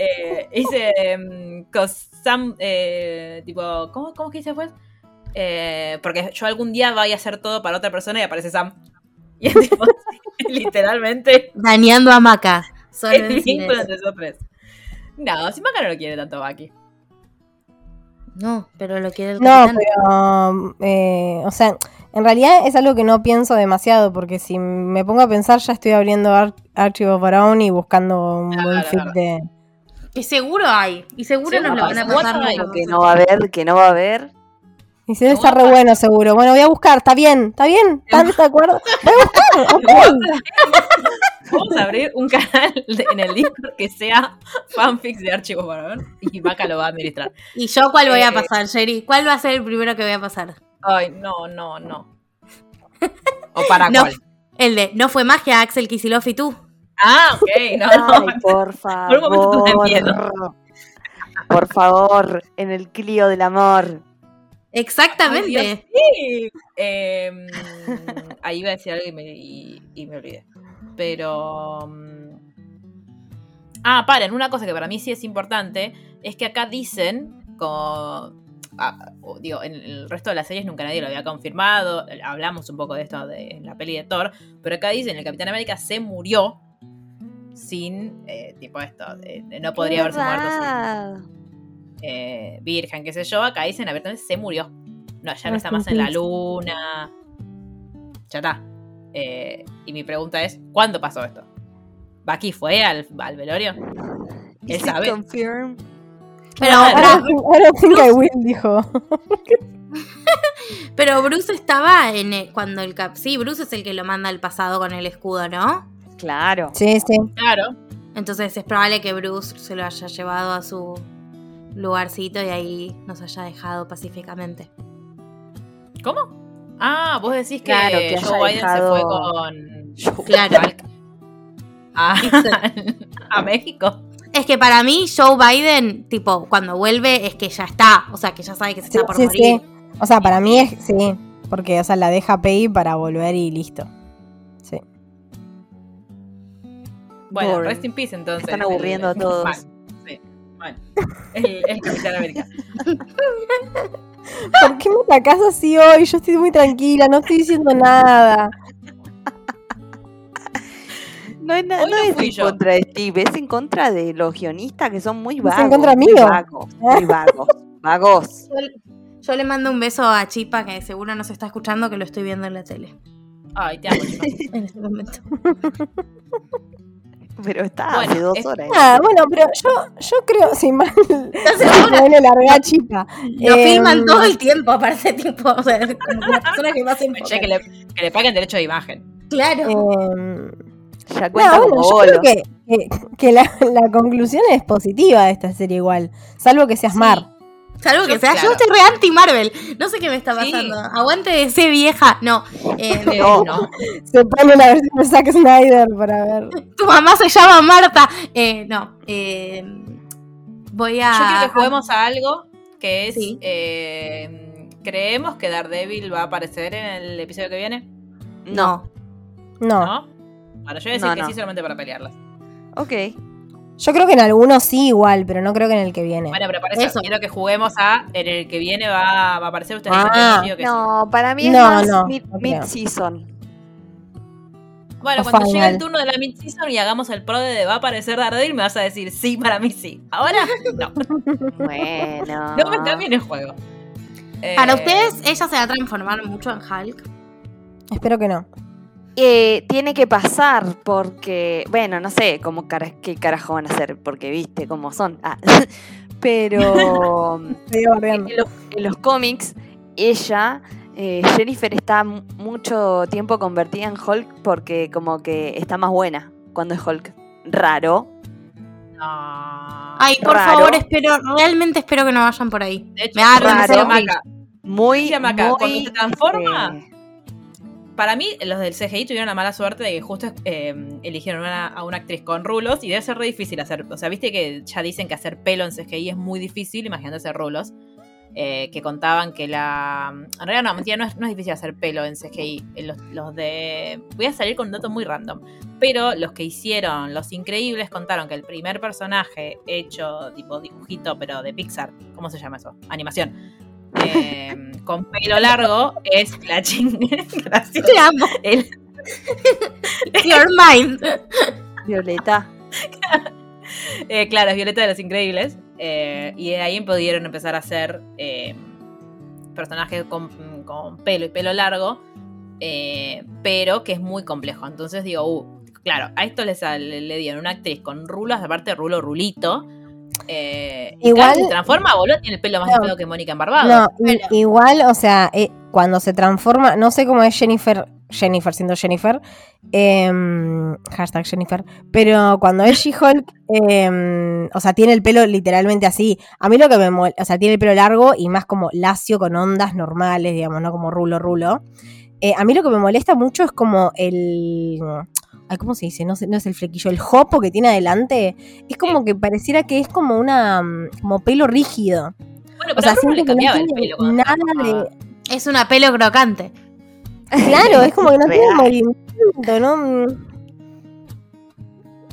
Eh, dice, mm, 'cause some, eh, tipo, ¿cómo, ¿cómo es que dice pues? Eh, porque yo algún día voy a hacer todo para otra persona y aparece Sam. Y es tipo, literalmente, Dañando a Maca. Solo en el cines. vínculo entre esos tres. No, si Maca no lo quiere tanto Bucky. No, pero lo quiere el No, capitán. pero, eh, o sea, en realidad es algo que no pienso demasiado, porque si me pongo a pensar ya estoy abriendo Ar Archivo Faraón y buscando un Claro, buen fit claro. de... Que seguro hay. Y seguro Seguro nos lo van a hay. pasar. Que no va a haber, que no va a haber. Y si está re bueno seguro. Bueno, voy a buscar, está bien, está bien, ¿están de acuerdo? Voy a buscar, ok. Vamos a abrir un canal de- en el Discord que sea fanfics de Archivos Varón y Maca lo va a administrar. ¿Y yo cuál voy a Eh, pasar, Sherry? ¿Cuál va a ser el primero que voy a pasar? Ay, no, no, no. ¿O para No. cuál? El de No fue magia, Axel Kicillof y tú. Ah, ok, no, Ay, no. por un momento favor. Por favor, en el Clio del amor. Exactamente. Ay, Dios, sí. Em, ahí iba a decir algo y me, y- y me olvidé. Pero. mm, Ah, paren, una cosa que para mí sí es importante es que acá dicen, como. ah, digo, en el resto de las series nunca nadie lo había confirmado. Hablamos un poco de esto de, en la peli de Thor. Pero acá dicen: el Capitán América se murió sin. eh, tipo esto. no podría haberse muerto sin eh, virgen, qué sé yo, acá dicen abiertamente se murió. No, ya no está más en la luna. Ya está. Eh, y mi pregunta es, ¿cuándo pasó esto? ¿Bucky fue al, al velorio? Él sabe. confirmed? Pero, Claro. I don't think- I don't think I will, dijo. pero Bruce estaba en el- cuando el cap. Sí, Bruce es el que lo manda al pasado con el escudo, ¿no? Claro. Sí, sí. Claro. Entonces es probable que Bruce se lo haya llevado a su lugarcito y ahí nos haya dejado pacíficamente. ¿Cómo? Ah, vos decís que, Claro, que Joe Biden se fue con Claro. Hulk a, a México. Es que para mí, Joe Biden, tipo, cuando vuelve es que ya está. O sea, que ya sabe que se Sí, está por sí, morir. sí. O sea, para mí es, sí, porque, o sea, la deja Peggy para volver y listo. Sí. Bueno, Boring. rest in peace entonces. Están El- aburriendo a todos. Mal. Sí, bueno. El, el Capitán América. ¿Por qué me atacás así hoy? Yo estoy muy tranquila, no estoy diciendo nada. No es, na- Hoy no no es fui en yo. contra de Steve, es en contra de los guionistas que son muy Es en vagos. contra muy mío. vagos, muy vagos. vagos. Yo, yo le mando un beso a Chipa, que seguro nos está escuchando, que lo estoy viendo en la tele Ay, te amo, en este momento. Pero está Bueno, hace dos horas. Ah, bueno, pero yo, yo creo, sin mal, segura? bueno, larga chipa. Lo Em, filman todo el tiempo, aparte, tipo, o sea, como la persona que más que le, que le paguen derecho de imagen. Claro. em, Ya cuenta no, bueno, como yo creo que, que, que la, la conclusión es positiva de esta serie igual. Salvo que seas Sí. Mar. Salvo que Yo, sea, yo claro. estoy re anti-Marvel. No sé qué me está Sí. pasando. Aguante de ser vieja. No. eh, Eh, No. no. Se pone la versión de Zack Snyder para ver. tu mamá se llama Marta. Eh, no. eh, voy a. Yo quiero que juguemos a algo que es. Sí. eh, ¿Creemos que Daredevil va a aparecer en el episodio que viene? No. No. ¿No? Bueno, yo voy a decir No, que no. sí solamente para pelearlas. Ok. Yo creo que en algunos sí igual, pero no creo que en el que viene. Bueno, pero para eso, Eso. quiero que juguemos a. En el que viene va, va a aparecer ustedes. dicen que Ah. no, sí. No, para mí es No, más no, mid- no creo. mid-season. Bueno, O cuando llegue final. el turno de la mid-season y hagamos el pro de va a aparecer Daredevil, me vas a decir sí, para mí sí. Ahora, no. bueno. No me cambien el juego. Para Eh, ustedes, ella se va a transformar mucho en Hulk. Espero que no. Eh, tiene que pasar porque, bueno, no sé cómo cara- qué carajo van a hacer, porque viste cómo son. Ah, Pero en los, en los cómics, ella eh, Jennifer está mu- mucho tiempo convertida en Hulk porque como que está más buena cuando es Hulk. Raro. No. Ay, por Raro. favor, espero, realmente espero que no vayan por ahí. De hecho, Me raro. Muy, cuando muy, se transforma, eh, Para mí, los del CGI tuvieron la mala suerte de que justo eh, eligieron a una actriz con rulos y debe ser re difícil hacer. O sea, viste que ya dicen que hacer pelo en CGI es muy difícil, imagínate hacer rulos. eh, que contaban que la. En realidad, no, mentira, no es, no es difícil hacer pelo en CGI. Los, los de. Voy a salir con un dato muy random. Pero los que hicieron Los Increíbles contaron que el primer personaje hecho tipo dibujito, pero de Pixar, ¿cómo se llama eso? Animación. Eh, con pelo largo es la ching. Gracias. Te amo. El- Your mind. Violeta. eh, claro, es Violeta de los Increíbles. eh, y de ahí pudieron empezar a hacer eh, personajes con, con pelo y pelo largo, eh, pero que es muy complejo. Entonces digo, uh, claro, a esto le, sale- le dieron una actriz con rulos, aparte rulo rulito. Eh, Igual- se transforma, boludo, tiene el pelo más No. feo que Mónica en Barbado. No, i- igual, o sea, eh, cuando se transforma, no sé cómo es Jennifer, Jennifer siendo Jennifer, em, hashtag Jennifer, pero cuando es She-Hulk, em, o sea, tiene el pelo literalmente así. A mí lo que me molesta, o sea, tiene el pelo largo y más como lacio con ondas normales, digamos, no como rulo, rulo. Eh, a mí lo que me molesta mucho es como el... ¿cómo se dice? No, es el flequillo, el jopo que tiene adelante. Es como que pareciera que es como una... mm, como pelo rígido. Bueno, O pero sea, a Bruno le siento que no cambiaba el pelo nada de... Es una pelo crocante. Claro, es como que no tiene movimiento, ¿no? Mm,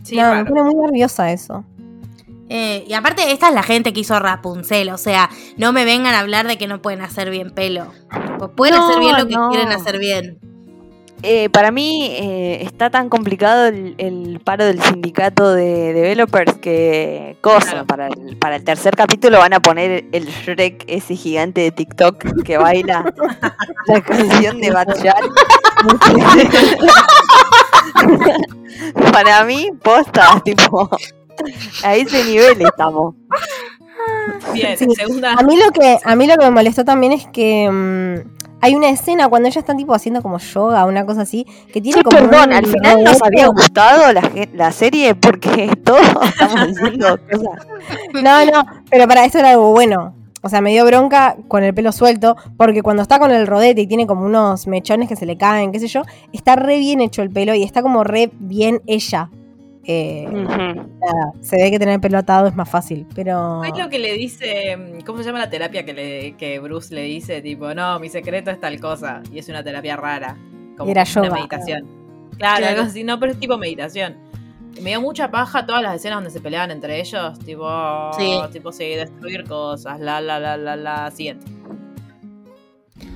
Sí, no, me pone muy nerviosa eso. Eh, y aparte, esta es la gente que hizo Rapunzel. O sea, no me vengan a hablar de que no pueden hacer bien pelo. Pueden No, hacer bien lo que no. quieren hacer bien. Eh, para mí eh, está tan complicado el, el paro del sindicato de developers que cosa, Claro. para, el, para el tercer capítulo van a poner el Shrek ese gigante de TikTok que baila la canción de Batshal. para mí, posta, tipo, a ese nivel estamos. Bien, Sí. segunda. A mí lo que, a mí lo que me molestó también es que mm, hay una escena cuando ellas están tipo haciendo como yoga, una cosa así, que tiene Sí, como perdón, al final nos rodete. había gustado la, la serie porque todos estamos diciendo cosas. No, no, pero para eso era algo bueno. O sea, me dio bronca con el pelo suelto, porque cuando está con el rodete y tiene como unos mechones que se le caen, qué sé yo, está re bien hecho el pelo y está como re bien ella. Eh, nada, se ve que tener el pelo atado es más fácil, pero... Es lo que le dice, mm, ¿cómo se llama la terapia que, le, que Bruce le dice? Tipo, no, mi secreto es tal cosa. Y es una terapia rara. Como Era una yoga. meditación. Claro, Claro. algo así, no, pero es tipo meditación. Me dio mucha paja todas las escenas donde se peleaban entre ellos. Tipo, Sí. tipo, sí, destruir cosas, la, la, la, la, la. Siguiente.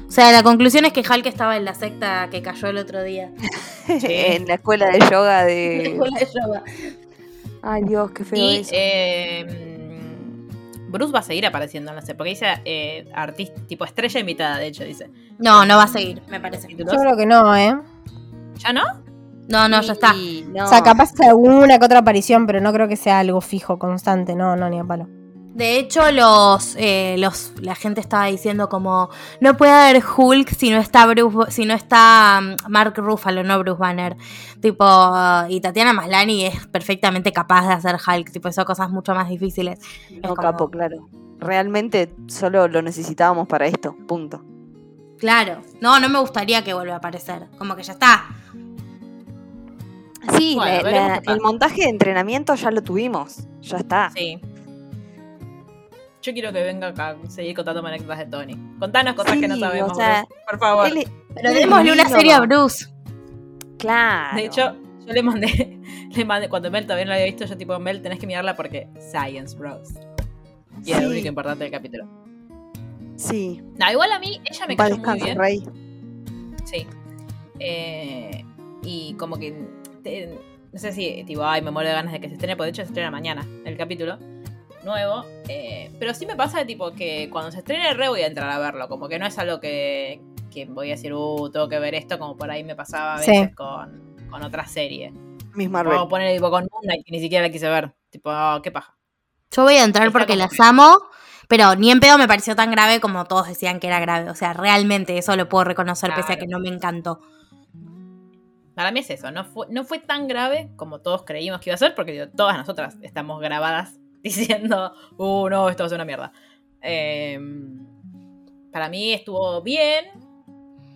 O sea, la conclusión es que Hulk estaba en la secta que cayó el otro día. en la escuela de yoga de... Escuela de yoga. Ay Dios, qué feo Y eso. eh, mm, Bruce va a seguir apareciendo en la serie. Porque dice eh, artista, tipo estrella invitada, de hecho, dice. No, no va a seguir, me parece. Yo creo que no, ¿eh? ¿Ya no? No, no, ya está. No. O sea, capaz alguna que otra aparición, pero no creo que sea algo fijo, constante, no, no, ni a palo. De hecho, los, eh, los, la gente estaba diciendo como no puede haber Hulk si no está Bruce, si no está mm, Mark Ruffalo, no Bruce Banner. Tipo, y Tatiana Maslany es perfectamente capaz de hacer Hulk, tipo, son cosas mucho más difíciles. No, como- capo, claro. Realmente solo lo necesitábamos para esto, punto. Claro. No, no me gustaría que vuelva a aparecer. Como que ya está. Sí, Bueno, la- la- el montaje de entrenamiento ya lo tuvimos. Ya está. Sí. Yo quiero que venga acá a seguir contando anécdotas de Tony. Contanos cosas que no Sí, sabemos, o sea, Bruce, por favor. Él- Pero démosle una serie a Bruce. Claro. De hecho, yo le mandé, le mandé, cuando Mel todavía no la había visto, yo tipo, Mel, tenés que mirarla porque Science Bros. Y era lo Sí. único importante del capítulo. sí. No, igual a mí, ella me cayó muy bien. Rey. Sí. Eh, y como que. te- no sé si, tipo, ay, me muero de ganas de que se estrene, porque de hecho se estrena mañana el capítulo nuevo. eh, pero sí me pasa, tipo, que cuando se estrene re voy a entrar a verlo. Como que no es algo que, que voy a decir, uh, tengo que ver esto, como por ahí me pasaba a Sí. veces con, con otra serie. Miss Marvel. Vamos a poner, tipo, con Knight, que ni siquiera la quise ver. Tipo, oh, qué paja. Yo voy a entrar Está porque las amo, Pero ni en pedo me pareció tan grave como todos decían que era grave. O sea, realmente eso lo puedo reconocer pese a que no me encantó. Para mí es eso, no fue, no fue tan grave como todos creímos que iba a ser, porque digo, todas nosotras estamos grabadas diciendo, uh, no, esto va a ser una mierda. Eh, para mí estuvo bien.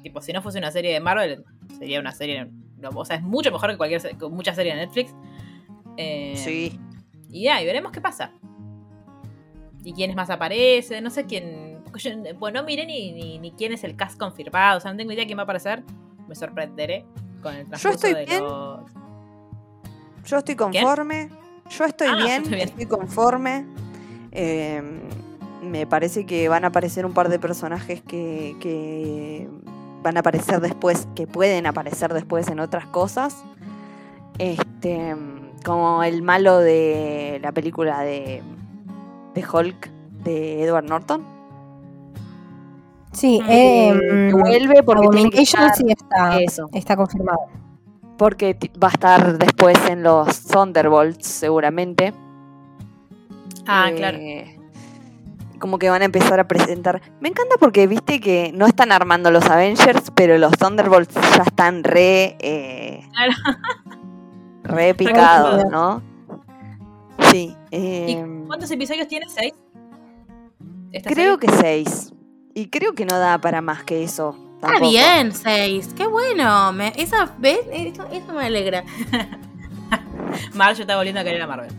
Tipo, si no fuese una serie de Marvel, sería una serie. O sea, es mucho mejor que cualquier que mucha serie de Netflix. Eh, Sí. Y ya, y veremos qué pasa. Y quiénes más aparecen, no sé quién. yo, bueno, no miré ni, ni, ni quién es el cast confirmado, o sea, no tengo idea quién va a aparecer. Me sorprenderé con el transcurso estoy de bien. los. Yo estoy conforme. Yo estoy Ah, bien, estoy bien. estoy conforme. Eh, me parece que van a aparecer un par de personajes que, que van a aparecer después, que pueden aparecer después en otras cosas. Este, como el malo de la película de, de Hulk de Edward Norton. Sí, eh, vuelve porque tiene que estar- sí está, Eso. está confirmado. Porque va a estar después en los Thunderbolts, seguramente. Ah, Eh, claro. Como que van a empezar a presentar. Me encanta porque viste que no están armando los Avengers, pero los Thunderbolts ya están re. eh, Claro. re picados, ¿no? Sí. ¿Y eh, cuántos episodios tiene? ¿Seis? ¿Esta creo serie? que seis. Y creo que no da para más que eso. Está bien, seis. Qué bueno. Me, esa, ¿ves? Eso, eso me alegra. Marge está volviendo a querer a Marvel.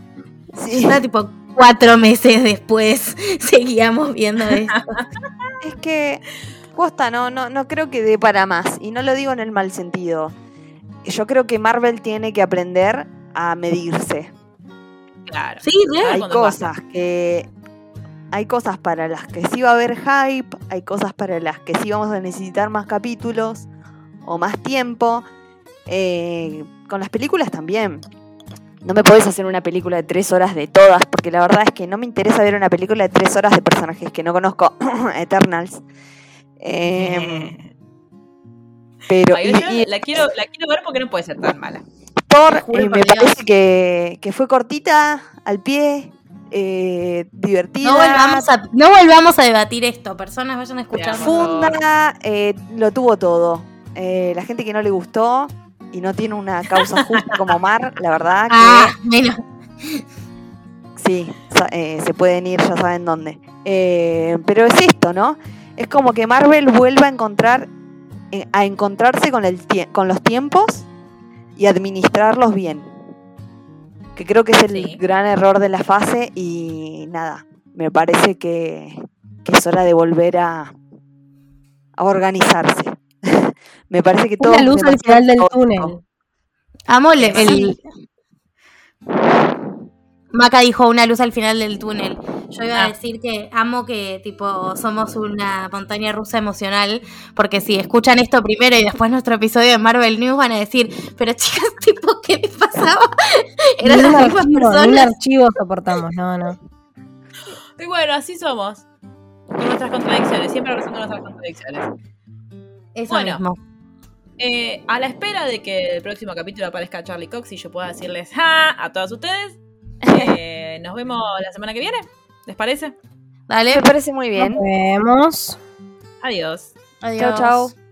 Sí. Está tipo cuatro meses después seguíamos viendo esto. Es que, posta, no, no, no creo que dé para más. Y no lo digo en el mal sentido. Yo creo que Marvel tiene que aprender a medirse. Claro. Sí, real. Hay cosas que. Hay cosas para las que sí va a haber hype, hay cosas para las que sí vamos a necesitar más capítulos o más tiempo. Eh, con las películas también. No me podés hacer una película de tres horas de todas, porque la verdad es que no me interesa ver una película de tres horas de personajes que no conozco. Eternals. Eh, pero Ay, y- yo y la, quiero, la quiero ver porque no puede ser tan mala. Juro eh, por me Dios. parece que, que fue cortita, al pie, eh, divertida. No volvamos, a, no volvamos a debatir esto. Personas vayan a escuchar. Funda, eh, lo tuvo todo. Eh, la gente que no le gustó y no tiene una causa justa como Mar, la verdad que Ah, menos. sí, eh, se pueden ir, ya saben dónde. Eh, pero es esto, ¿no? Es como que Marvel vuelva a encontrar, a encontrarse con, el tie- con los tiempos y administrarlos bien. Que creo que es el Sí. gran error de la fase y nada, me parece que, que es hora de volver a, a organizarse. me parece que todo Una luz al final del túnel. Amo el, el- Sí. Maca dijo una luz al final del túnel. Yo iba a Ah. decir que amo que tipo somos una montaña rusa emocional, porque si escuchan esto primero y después nuestro episodio de Marvel News van a decir, pero chicas, tipo, ¿qué les pasaba? Eran las mismas archivo, ni un personas. archivo soportamos, no, no. Y bueno, así somos. Con nuestras contradicciones, siempre abrazando nuestras contradicciones. Eso Bueno. mismo. Eh, a la espera de que el próximo capítulo aparezca Charlie Cox y yo pueda decirles ¡Ja! a todas ustedes, eh, nos vemos la semana que viene. ¿Les parece? Dale, Me parece muy bien. Nos vemos. Adiós. adiós. Chau, chau.